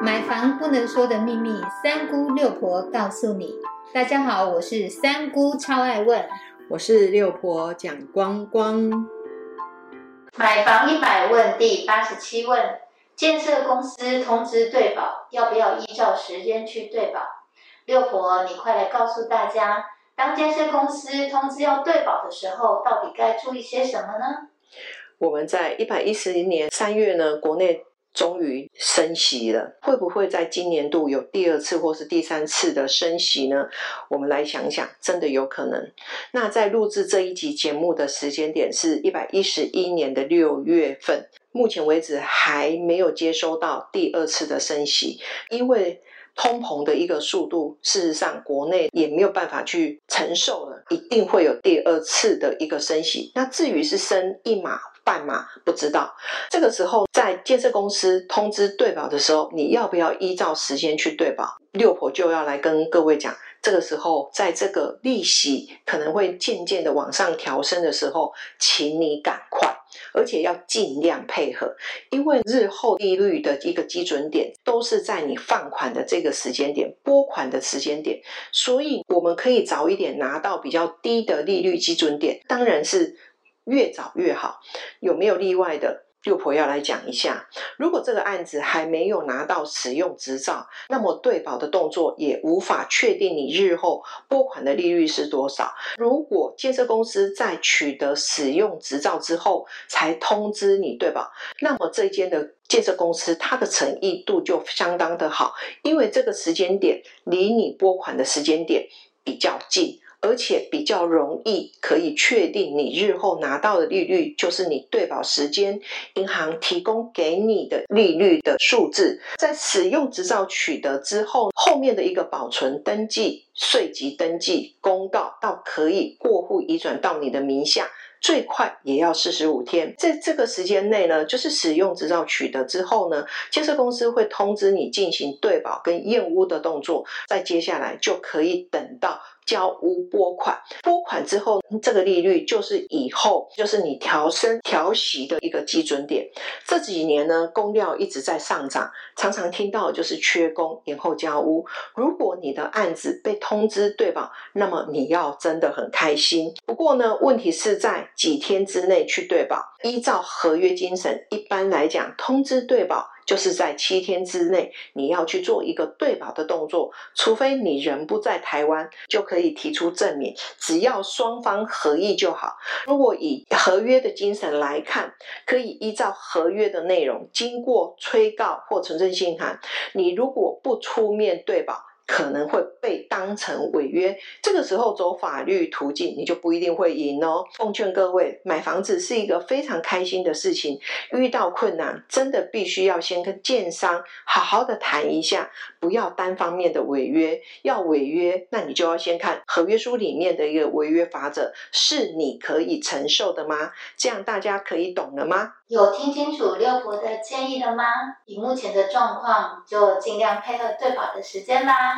买房不能说的秘密，三姑六婆告诉你。大家好，我是三姑，超爱问。我是六婆蒋光光。买房一百问第八十七问：建设公司通知对保，要不要依照时间去对保？六婆，你快来告诉大家，当建设公司通知要对保的时候，到底该注意些什么呢？我们在一百一十年三月呢，国内。终于升息了，会不会在今年度有第二次或是第三次的升息呢？我们来想想，真的有可能。那在录制这一集节目的时间点是一百一十一年的六月份，目前为止还没有接收到第二次的升息，因为通膨的一个速度，事实上国内也没有办法去承受了，一定会有第二次的一个升息。那至于是升一码。半码不知道，这个时候在建设公司通知对保的时候，你要不要依照时间去对保？六婆就要来跟各位讲，这个时候在这个利息可能会渐渐的往上调升的时候，请你赶快，而且要尽量配合，因为日后利率的一个基准点都是在你放款的这个时间点、拨款的时间点，所以我们可以早一点拿到比较低的利率基准点，当然是。越早越好，有没有例外的？六婆要来讲一下。如果这个案子还没有拿到使用执照，那么对保的动作也无法确定你日后拨款的利率是多少。如果建设公司在取得使用执照之后才通知你对保，那么这间的建设公司它的诚意度就相当的好，因为这个时间点离你拨款的时间点比较近。而且比较容易可以确定你日后拿到的利率就是你对保时间银行提供给你的利率的数字。在使用执照取得之后，后面的一个保存登记、税籍登记公告到可以过户移转到你的名下。最快也要四十五天，在这个时间内呢，就是使用执照取得之后呢，建设公司会通知你进行对保跟验屋的动作，再接下来就可以等到交屋拨款，拨款之后，这个利率就是以后就是你调升调息的一个基准点。这几年呢，工料一直在上涨，常常听到就是缺工延后交屋。如果你的案子被通知对保，那么你要真的很开心。不过呢，问题是在。几天之内去对保，依照合约精神，一般来讲，通知对保就是在七天之内，你要去做一个对保的动作。除非你人不在台湾，就可以提出证明，只要双方合意就好。如果以合约的精神来看，可以依照合约的内容，经过催告或存证信函，你如果不出面对保。可能会被当成违约，这个时候走法律途径，你就不一定会赢哦。奉劝各位，买房子是一个非常开心的事情，遇到困难真的必须要先跟建商好好的谈一下，不要单方面的违约。要违约，那你就要先看合约书里面的一个违约法则，是你可以承受的吗？这样大家可以懂了吗？有听清楚六婆的建议了吗？以目前的状况，就尽量配合对保的时间啦。